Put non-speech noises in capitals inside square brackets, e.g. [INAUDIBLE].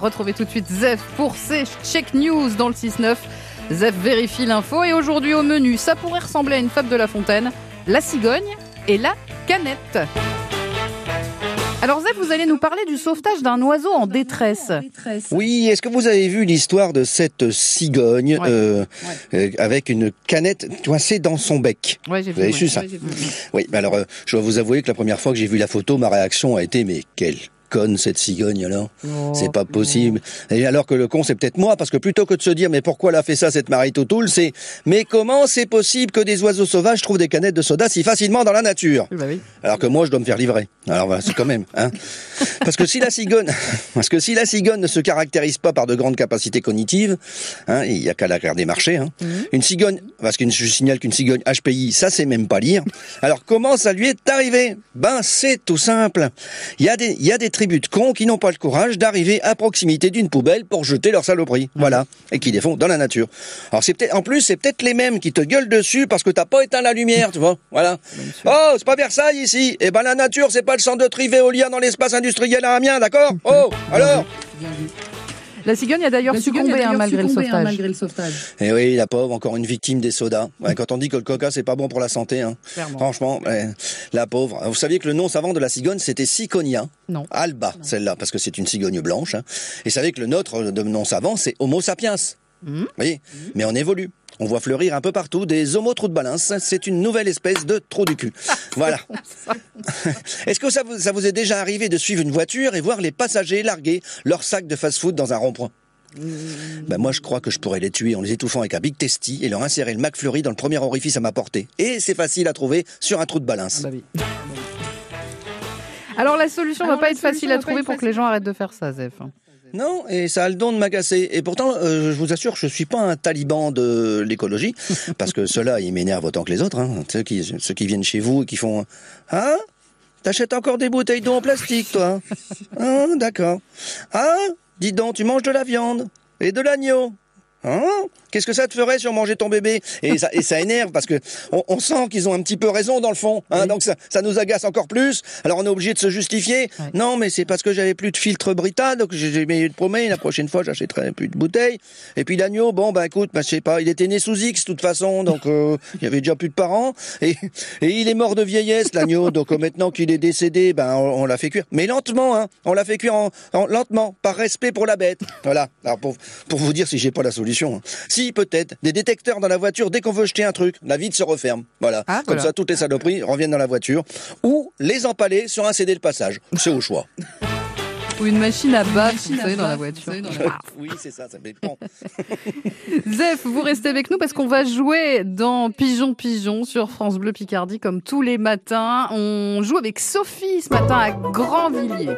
Retrouvez tout de suite Zef pour ses check news dans le 6-9. Zef vérifie l'info et aujourd'hui au menu, ça pourrait ressembler à une fable de La Fontaine, la cigogne et la canette. Alors Zef, vous allez nous parler du sauvetage d'un oiseau en détresse. Oui, est-ce que vous avez vu l'histoire de cette cigogne Ouais. euh, euh, avec une canette coincée dans son bec? Ouais, j'ai Vous avez vu, su ça? Oui, mais alors euh, je dois vous avouer que la première fois que j'ai vu la photo, ma réaction a été mais quelle conne cette cigogne alors Oh, C'est pas possible. Et alors que le con, c'est peut-être moi, parce que plutôt que de se dire, mais pourquoi elle a fait ça, cette Marie Toutoul, c'est, mais comment c'est possible que des oiseaux sauvages trouvent des canettes de soda si facilement dans la nature? Bah oui. alors que moi, je dois me faire livrer. Alors, voilà, c'est quand même, hein. Parce que si la cigogne, [LAUGHS] parce que si la cigogne ne se caractérise pas par de grandes capacités cognitives, hein, il y a qu'à la regarder marcher, hein. Une cigogne, parce que je signale qu'une cigogne HPI, ça c'est même pas lire. Alors, comment ça lui est arrivé? Ben, c'est tout simple. Il y a des, il y a des tribus de cons qui n'ont pas le courage d'arriver à proximité d'une poubelle pour jeter leur saloperie. Voilà. Et qui les font dans la nature. Alors, c'est peut-être, en plus, c'est peut-être les mêmes qui te gueulent dessus parce que t'as pas éteint la lumière, tu vois. Voilà. Oh, c'est pas Versailles ici. Eh ben, la nature, c'est pas le centre de tri éolien dans l'espace industriel à Amiens, d'accord? [LAUGHS] Oh, alors? La cigogne a d'ailleurs succombé hein, malgré, le sauvetage. Eh oui, la pauvre, encore une victime des sodas. Ouais, quand on dit que le coca, c'est pas bon pour la santé, hein. Franchement, ouais, la pauvre. Vous saviez que le nom savant de la cigogne, c'était Ciconia. Non. Alba, celle-là, parce que c'est une cigogne blanche. hein. Et vous savez que le nôtre de nom savant, c'est Homo sapiens. Vous voyez Mais on évolue. On voit fleurir un peu partout des homo trous de balance. C'est une nouvelle espèce de trou du cul. Voilà. [LAUGHS] Est-ce que ça vous, ça vous est déjà arrivé de suivre une voiture et voir les passagers larguer leur sac de fast-food dans un rond-point? Ben moi, je crois que je pourrais les tuer en les étouffant avec un Big Testy et leur insérer le McFlurry dans le premier orifice à ma portée. Et c'est facile à trouver sur un trou de balance. Ah bah oui. Alors la solution ne va pas être facile à trouver pour que les gens arrêtent de faire ça, Zef. Non, et ça a le don de m'agacer. Et pourtant, euh, je vous assure, je suis pas un taliban de l'écologie, [LAUGHS] parce que ceux-là, ils m'énervent autant que les autres. Hein. Ceux, qui, viennent chez vous et qui font « Ah T'achètes encore des bouteilles d'eau en plastique, toi Ah, d'accord. Ah Dis donc, tu manges de la viande et de l'agneau Hein Qu'est-ce que ça te ferait sur manger ton bébé? Et ça, et ça énerve parce que on, on sent qu'ils ont un petit peu raison dans le fond. Hein, Donc ça, ça nous agace encore plus. Alors on est obligé de se justifier. Non, mais c'est parce que j'avais plus de filtre Brita, donc j'ai mis de promet. La prochaine fois, j'achèterai plus de bouteilles. Et puis l'agneau, bon bah écoute, bah, je sais pas, il était né sous X de toute façon, donc euh, il y avait déjà plus de parents. Et, et il est mort de vieillesse l'agneau, donc euh, maintenant qu'il est décédé, ben on, on l'a fait cuire. Mais lentement, hein. On l'a fait cuire en, en- lentement, par respect pour la bête. Voilà. Alors pour pour vous dire si j'ai pas la solution. Si peut-être des détecteurs dans la voiture dès qu'on veut jeter un truc, la vitre se referme. Voilà. Ah, Comme voilà. ça, toutes les saloperies reviennent dans la voiture ou les empaler sur un CD de passage. C'est au choix. [LAUGHS] Ou une machine à baffe, vous savez, dans la voiture. [LAUGHS] oui, c'est ça, ça dépend. [LAUGHS] Zef, vous restez avec nous parce qu'on va jouer dans Pigeon Pigeon sur France Bleu Picardie comme tous les matins. On joue avec Sophie ce matin à Grandvilliers.